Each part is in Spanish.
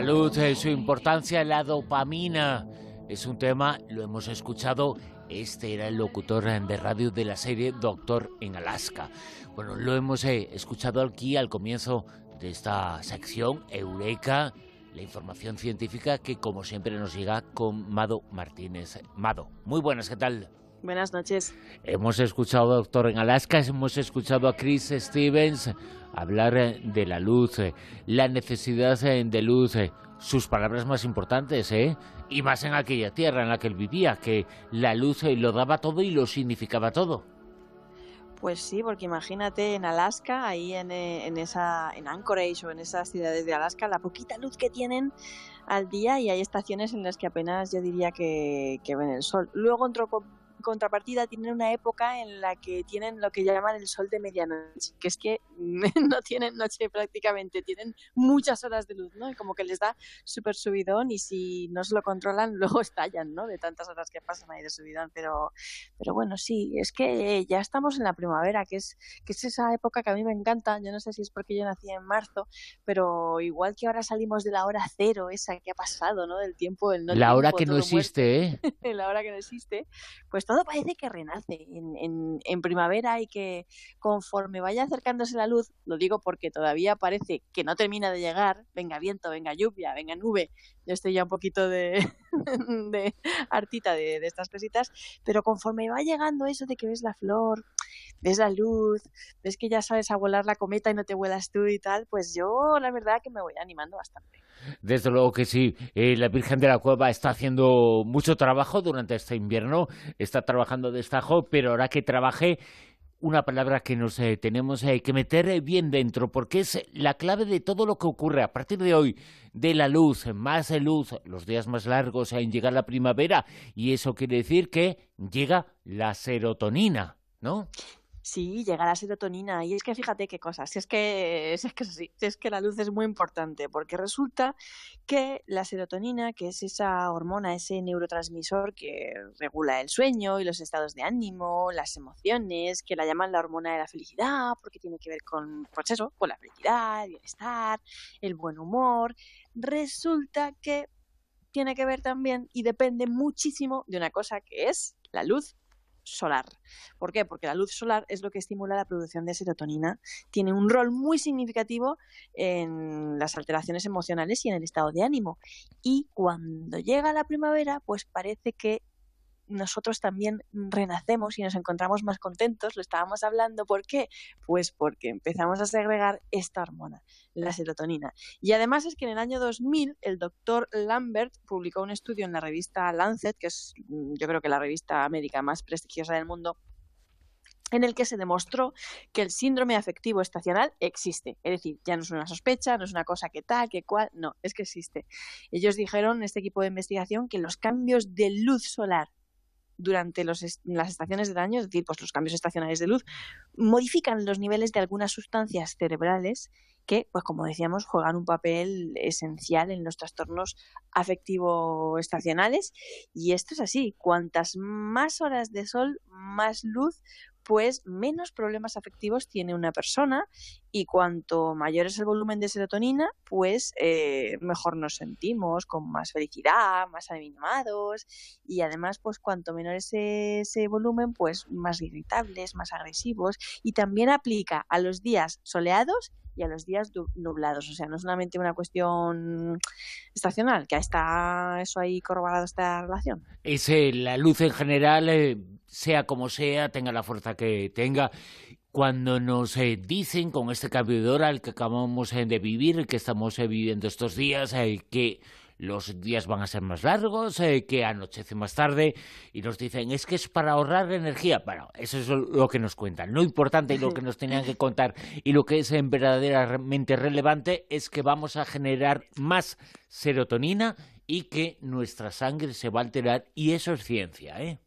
La luz, su importancia, la dopamina. Es un tema, lo hemos escuchado, este era el locutor de radio de la serie Doctor en Alaska. Bueno, lo hemos eh, escuchado aquí al comienzo de esta sección, Eureka, la información científica que como siempre nos llega con Mado Martínez. Mado, muy buenas, ¿qué tal? Buenas noches. Hemos escuchado a Doctor en Alaska, hemos escuchado a Chris Stevens hablar eh, de la luz, eh, la necesidad eh, de luz, sus palabras más importantes, ¿eh? Y más en aquella tierra en la que él vivía, que la luz lo daba todo y lo significaba todo. Pues sí, porque imagínate en Alaska, ahí en, en, esa, en Anchorage o en esas ciudades de Alaska, la poquita luz que tienen al día y hay estaciones en las que apenas yo diría que, que ven el sol. Luego entró contrapartida tienen una época en la que tienen lo que llaman el sol de medianoche, que es que no tienen noche prácticamente, tienen muchas horas de luz, ¿no? Y como que les da súper subidón y si no se lo controlan luego estallan, ¿no? De tantas horas que pasan ahí de subidón, pero, pero bueno, sí, es que ya estamos en la primavera, que es, que es esa época que a mí me encanta, yo no sé si es porque yo nací en marzo, pero igual que ahora salimos de la hora cero, esa que ha pasado, ¿no? Del tiempo, el no La hora que no existe, ¿eh? la hora que no existe, pues todo parece que renace en, en, primavera y que conforme vaya acercándose la luz, lo digo porque todavía parece que no termina de llegar, venga viento, venga lluvia, venga nube, yo estoy ya un poquito de, de hartita de, de estas cositas, pero conforme va llegando eso de que ves la flor, ves la luz, ves que ya sabes a volar la cometa y no te vuelas tú y tal, pues yo la verdad que me voy animando bastante. Desde luego que sí. Eh, la Virgen de la Cueva está haciendo mucho trabajo durante este invierno, está trabajando de pero ahora que trabaje una palabra que nos eh, tenemos eh, que meter bien dentro, porque es la clave de todo lo que ocurre a partir de hoy, de la luz, más luz, los días más largos en llegar la primavera, y eso quiere decir que llega la serotonina, ¿no? Sí, llega la serotonina. Y es que fíjate qué cosas. Si es que, es que así, es que la luz es muy importante, porque resulta que la serotonina, que es esa hormona, ese neurotransmisor que regula el sueño y los estados de ánimo, las emociones, que la llaman la hormona de la felicidad, porque tiene que ver con, pues eso, con la felicidad, el bienestar, el buen humor. Resulta que tiene que ver también y depende muchísimo de una cosa que es la luz solar. ¿Por qué? Porque la luz solar es lo que estimula la producción de serotonina. Tiene un rol muy significativo en las alteraciones emocionales y en el estado de ánimo. Y cuando llega la primavera, pues parece que nosotros también renacemos y nos encontramos más contentos, lo estábamos hablando, ¿por qué? Pues porque empezamos a segregar esta hormona, la serotonina. Y además es que en el año 2000 el doctor Lambert publicó un estudio en la revista Lancet, que es mm, yo creo que la revista médica más prestigiosa del mundo, en el que se demostró que el síndrome afectivo estacional existe. Es decir, ya no es una sospecha, no es una cosa que tal, que cual, no, es que existe. Ellos dijeron, este equipo de investigación, que los cambios de luz solar durante las estaciones del año, es decir, pues los cambios estacionales de luz, modifican los niveles de algunas sustancias cerebrales que, pues como decíamos, juegan un papel esencial en los trastornos afectivo-estacionales. Y esto es así, cuantas más horas de sol, más luz, pues menos problemas afectivos tiene una persona y cuanto mayor es el volumen de serotonina, pues eh, mejor nos sentimos, con más felicidad, más animados y además pues cuanto menor es ese volumen, pues más irritables, más agresivos y también aplica a los días soleados y a los días nublados. O sea, no solamente una cuestión estacional, que está eso ahí corroborado esta relación. Es la luz en general, eh, sea como sea, tenga la fuerza que tenga. Cuando nos eh, dicen con este cambio de hora el que acabamos eh, de vivir, que estamos viviendo estos días, que los días van a ser más largos, eh, que anochece más tarde y nos dicen es que es para ahorrar energía. Bueno, eso es lo que nos cuentan. Lo importante y lo que nos tenían que contar y lo que es verdaderamente relevante es que vamos a generar más serotonina y que nuestra sangre se va a alterar y eso es ciencia, ¿eh?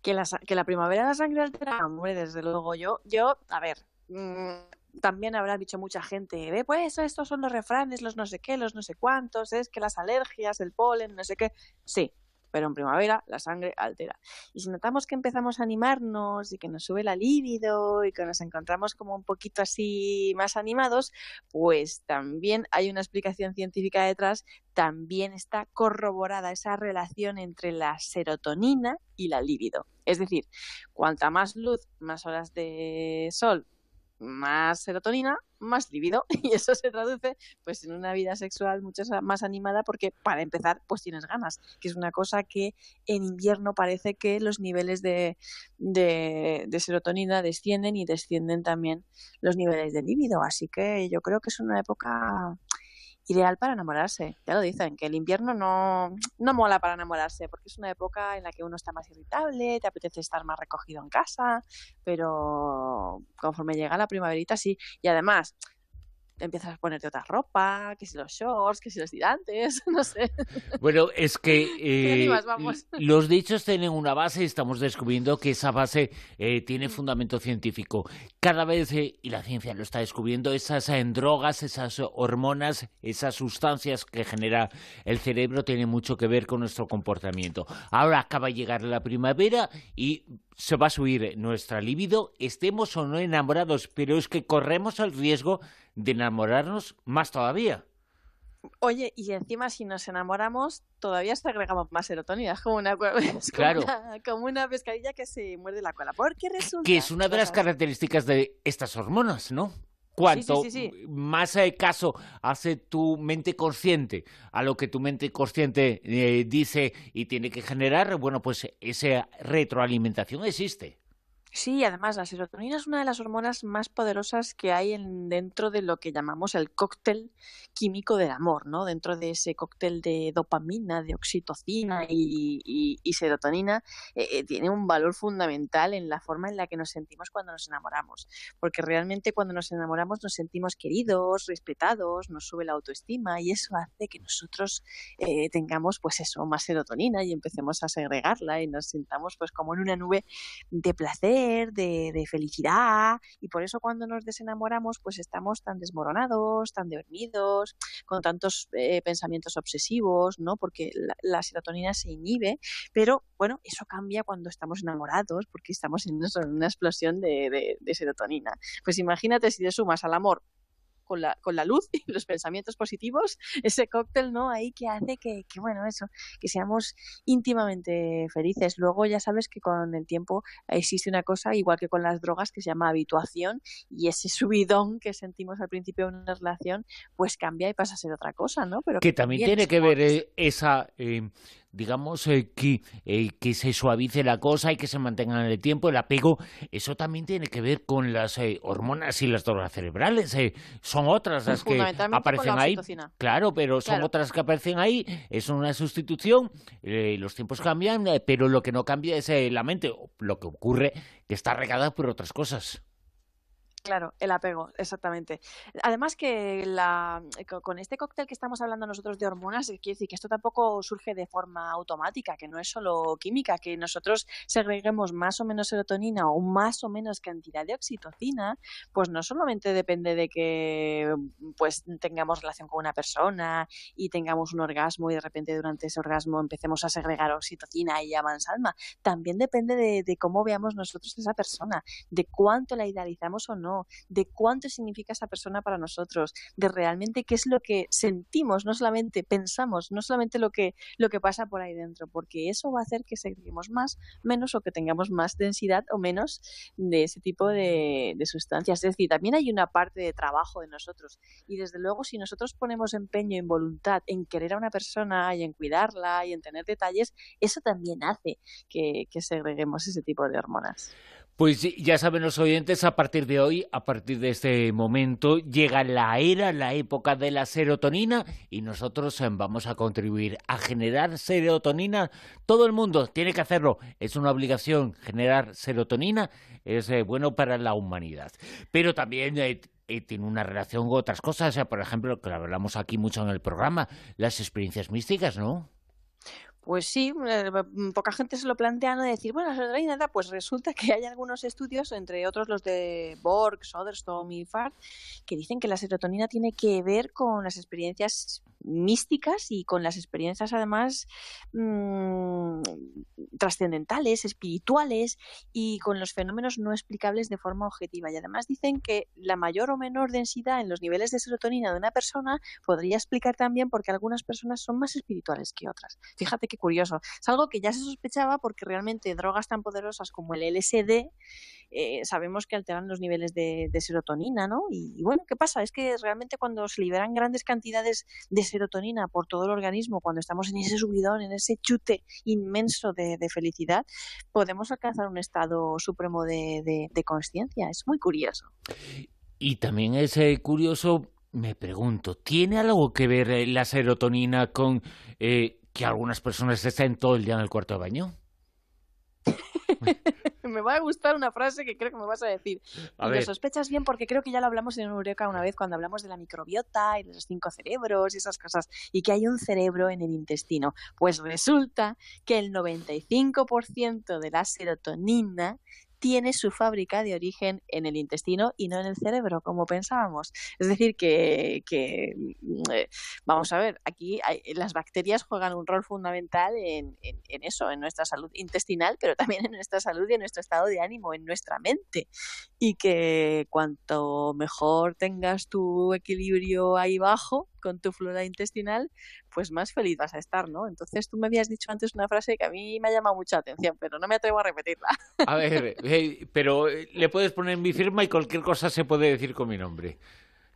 Que la, que la primavera la sangre altera, hombre, desde luego yo, yo, a ver, mm, también habrá dicho mucha gente, ve pues estos son los refranes, los no sé qué, los no sé cuántos, es que las alergias, el polen, no sé qué. Sí, pero en primavera la sangre altera. Y si notamos que empezamos a animarnos y que nos sube la libido y que nos encontramos como un poquito así más animados, pues también hay una explicación científica detrás, también está corroborada esa relación entre la serotonina y la libido. Es decir, cuanta más luz, más horas de sol, más serotonina, más libido y eso se traduce pues en una vida sexual mucho más animada porque para empezar pues tienes ganas, que es una cosa que en invierno parece que los niveles de, de, de serotonina descienden y descienden también los niveles de libido, así que yo creo que es una época ideal para enamorarse. Ya lo dicen, que el invierno no, no mola para enamorarse, porque es una época en la que uno está más irritable, te apetece estar más recogido en casa, pero conforme llega la primaverita sí. Y además, empiezas a ponerte otra ropa, que si los shorts, que si los tirantes, no sé. Bueno, es que eh, los dichos tienen una base y estamos descubriendo que esa base eh, tiene fundamento científico. Cada vez, eh, y la ciencia lo está descubriendo, esas drogas, esas hormonas, esas sustancias que genera el cerebro tienen mucho que ver con nuestro comportamiento. Ahora acaba de llegar la primavera y se va a subir nuestra libido, estemos o no enamorados, pero es que corremos el riesgo de enamorarnos más todavía. Oye, y encima si nos enamoramos, todavía se agregamos más serotonina, es como una, claro. como una, pescadilla que se muerde la cola. Porque resulta... Que es una de las características de estas hormonas, ¿no? Cuanto más caso hace tu mente consciente a lo que tu mente consciente eh, dice y tiene que generar, bueno, pues esa retroalimentación existe. Sí, además la serotonina es una de las hormonas más poderosas que hay en, dentro de lo que llamamos el cóctel químico del amor, ¿no? Dentro de ese cóctel de dopamina, de oxitocina y, serotonina, eh, eh, tiene un valor fundamental en la forma en la que nos sentimos cuando nos enamoramos. Porque realmente cuando nos enamoramos nos sentimos queridos, respetados, nos sube la autoestima y eso hace que nosotros eh, tengamos, pues eso, más serotonina y empecemos a segregarla y nos sintamos pues como en una nube de placer de, felicidad y por eso cuando nos desenamoramos pues estamos tan desmoronados, tan dormidos, con tantos eh, pensamientos obsesivos, ¿no? Porque la, serotonina se inhibe, pero bueno, eso cambia cuando estamos enamorados porque estamos en una explosión de, de serotonina. Pues imagínate si te sumas al amor con la, con la luz y los pensamientos positivos, ese cóctel, ¿no? Ahí que hace que, que, bueno, eso, que seamos íntimamente felices. Luego ya sabes que con el tiempo existe una cosa, igual que con las drogas, que se llama habituación y ese subidón que sentimos al principio de una relación, pues cambia y pasa a ser otra cosa, ¿no? Pero que, también tiene que ver esa... Eh, digamos, eh, que, eh, que se suavice la cosa y que se mantenga en el tiempo, el apego, eso también tiene que ver con las eh, hormonas y las drogas cerebrales. son otras las que aparecen ahí. Claro, pero son otras que aparecen ahí. Es una sustitución. los tiempos cambian, pero lo que no cambia es la mente. Lo que ocurre que está regada por otras cosas. Claro, el apego, exactamente. Además que la, eh, con este cóctel que estamos hablando nosotros de hormonas, quiere decir que esto tampoco surge de forma automática, que no es solo química, que nosotros segreguemos más o menos serotonina o más o menos cantidad de oxitocina, pues no solamente depende de que pues tengamos relación con una persona y tengamos un orgasmo y de repente durante ese orgasmo empecemos a segregar oxitocina y llaman salma, también depende de, de cómo veamos nosotros a esa persona, de cuánto la idealizamos o no de cuánto significa esa persona para nosotros, de realmente qué es lo que sentimos, no solamente pensamos, no solamente lo que, lo que pasa por ahí dentro, porque eso va a hacer que segreguemos más, menos o que tengamos más densidad o menos de ese tipo de, de sustancias. Es decir, también hay una parte de trabajo de nosotros y desde luego si nosotros ponemos empeño en voluntad en querer a una persona y en cuidarla y en tener detalles, eso también hace que, que segreguemos ese tipo de hormonas. Pues ya saben los oyentes, a partir de hoy, a partir de este momento, llega la era, la época de la serotonina y nosotros eh, vamos a contribuir a generar serotonina. Todo el mundo tiene que hacerlo. Es una obligación generar serotonina, es eh, bueno para la humanidad. Pero también eh, tiene una relación con otras cosas, por ejemplo, que hablamos aquí mucho en el programa, las experiencias místicas, ¿no? Pues sí, eh, mm, poca gente se lo plantea no decir, bueno, la serotonina, pues resulta que hay algunos estudios, entre otros los de Borg, Soderstrom y Far, que dicen que la serotonina tiene que ver con las experiencias místicas y con las experiencias además mmm, trascendentales, espirituales y con los fenómenos no explicables de forma objetiva. Y además dicen que la mayor o menor densidad en los niveles de serotonina de una persona podría explicar también por qué algunas personas son más espirituales que otras. Fíjate qué curioso. Es algo que ya se sospechaba porque realmente drogas tan poderosas como el LSD eh, sabemos que alteran los niveles de, serotonina, ¿no? Y, bueno, ¿qué pasa? Es que realmente cuando se liberan grandes cantidades de serotonina por todo el organismo, cuando estamos en ese subidón, en ese chute inmenso de, felicidad, podemos alcanzar un estado supremo de, conciencia. Es muy curioso. Y también es eh, curioso, me pregunto, ¿tiene algo que ver eh, la serotonina con que algunas personas estén todo el día en el cuarto de baño? me va a gustar una frase que creo que me vas a decir. y lo sospechas bien porque creo que ya lo hablamos en Eureka una vez cuando hablamos de la microbiota y de los cinco cerebros y esas cosas, y que hay un cerebro en el intestino. Pues resulta que el 95% de la serotonina tiene su fábrica de origen en el intestino y no en el cerebro, como pensábamos. Es decir, que, mm, eh, vamos a ver, aquí las bacterias juegan un rol fundamental en, eso, en nuestra salud intestinal, pero también en nuestra salud y en nuestro estado de ánimo, en nuestra mente. Y que cuanto mejor tengas tu equilibrio ahí bajo, con tu flora intestinal, pues más feliz vas a estar, ¿no? Entonces tú me habías dicho antes una frase que a mí me ha llamado mucha atención, pero no me atrevo a repetirla. A ver, pero eh, le puedes poner mi firma y cualquier cosa se puede decir con mi nombre.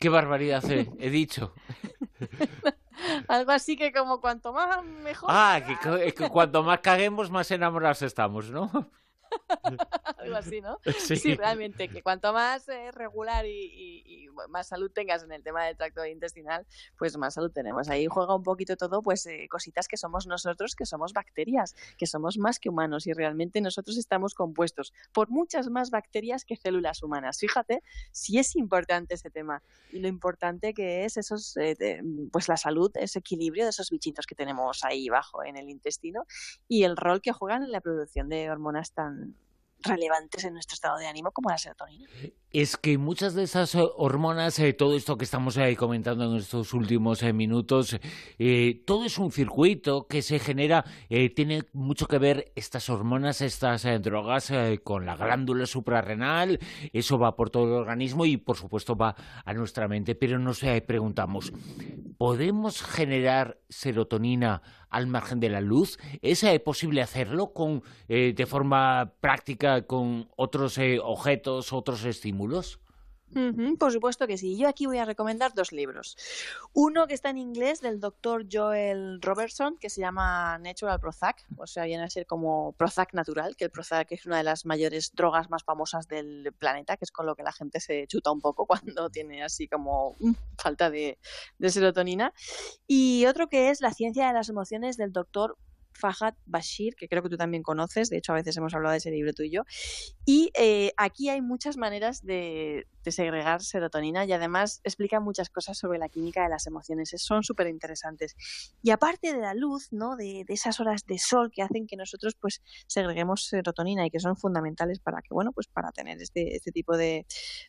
Qué barbaridad he, dicho. Algo así que como cuanto más mejor. Ah, que, que cuanto más caguemos, más enamorados estamos, ¿no? Algo así, ¿no? Sí. realmente, que cuanto más eh, regular y, más salud tengas en el tema del tracto intestinal, pues más salud tenemos. Ahí juega un poquito todo, pues eh, cositas que somos nosotros, que somos bacterias, que somos más que humanos y realmente nosotros estamos compuestos por muchas más bacterias que células humanas. Fíjate si es importante ese tema y lo importante que es esos, eh, pues la salud, ese equilibrio de esos bichitos que tenemos ahí bajo en el intestino y el rol que juegan en la producción de hormonas tan relevantes en nuestro estado de ánimo como la serotonina. Es que muchas de esas eh, hormonas, eh, todo esto que estamos eh, comentando en estos últimos minutos, todo es un circuito que se genera, tiene mucho que ver estas hormonas, estas drogas con la glándula suprarrenal, eso va por todo el organismo y por supuesto va a nuestra mente, pero nos preguntamos, ¿podemos generar serotonina al margen de la luz? ¿Es posible hacerlo con, de forma práctica con otros objetos, otros estímulos? Por supuesto que sí. Yo aquí voy a recomendar dos libros. Uno que está en inglés del doctor Joel Robertson, que se llama Natural Prozac, o sea, viene a ser como Prozac natural, que el Prozac es una de las mayores drogas más famosas del planeta, que es con lo que la gente se chuta un poco cuando tiene así como mm, falta de, de serotonina. Y otro que es La ciencia de las emociones del doctor Fahad Bashir, que creo que tú también conoces, de hecho a veces hemos hablado de ese libro tú y yo. Y eh, aquí hay muchas maneras de, segregar serotonina y además explica muchas cosas sobre la química de las emociones. Son súper interesantes. Y aparte de la luz, ¿no? De, esas horas de sol que hacen que nosotros pues segreguemos serotonina y que son fundamentales para que, bueno, pues para tener este, este tipo de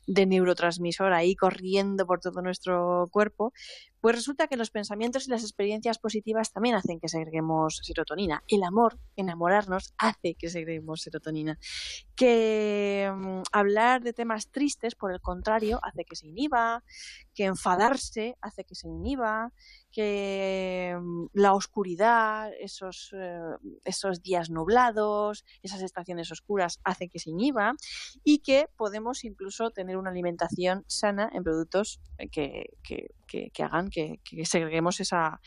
neurotransmisor ahí corriendo por todo nuestro cuerpo, pues resulta que los pensamientos y las experiencias positivas también hacen que segreguemos serotonina. El amor, enamorarnos, hace que segreguemos serotonina. Que mm, hablar de temas tristes, por el contrario, hace que se inhiba, que enfadarse hace que se inhiba, que mm, la oscuridad, esos, eh, esos días nublados, esas estaciones oscuras hace que se inhiba y que podemos incluso tener una alimentación sana en productos eh, que, que, hagan que, segreguemos esa,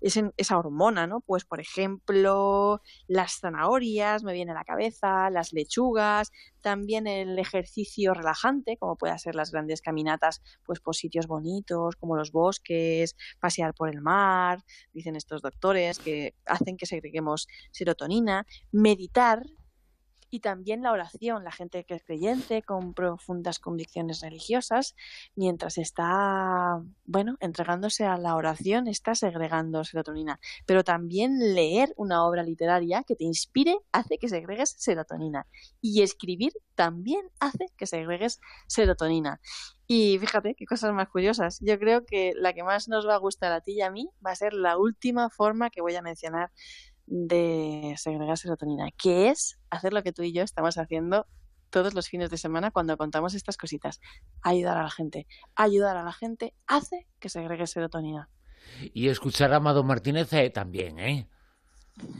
esa, hormona, ¿no? Pues, por ejemplo, las zanahorias, me viene a la cabeza, las lechugas, también el ejercicio relajante, como puede ser las grandes caminatas, pues por sitios bonitos, como los bosques, pasear por el mar, dicen estos doctores, que hacen que segreguemos serotonina, meditar, y también la oración, la gente que es creyente con profundas convicciones religiosas, mientras está, bueno, entregándose a la oración, está segregando serotonina. Pero también leer una obra literaria que te inspire hace que segregues serotonina. Y escribir también hace que segregues serotonina. Y fíjate qué cosas más curiosas. Yo creo que la que más nos va a gustar a ti y a mí va a ser la última forma que voy a mencionar de segregar serotonina, que es hacer lo que tú y yo estamos haciendo todos los fines de semana cuando contamos estas cositas. Ayudar a la gente. Ayudar a la gente hace que segregue serotonina. Y escuchar a Amado Martínez eh, también, ¿eh?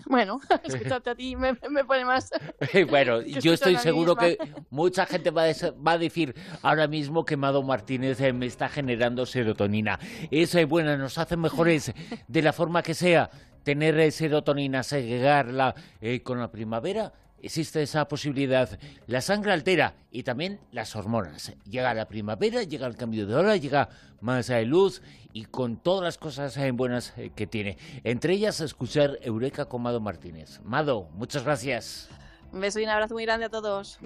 Bueno, escucharte a ti me, pone más. bueno, yo estoy seguro que mucha gente va a, decir ahora mismo que Mado Martínez eh, me está generando serotonina. Esa es buena, nos hace mejores de la forma que sea. Tener serotonina, segregarla eh, con la primavera existe esa posibilidad. La sangre altera y también las hormonas. Llega la primavera, llega el cambio de hora, llega más de luz y con todas las cosas eh, buenas eh, que tiene. Entre ellas, escuchar Eureka con Mado Martínez. Mado, muchas gracias. Un beso y un abrazo muy grande a todos.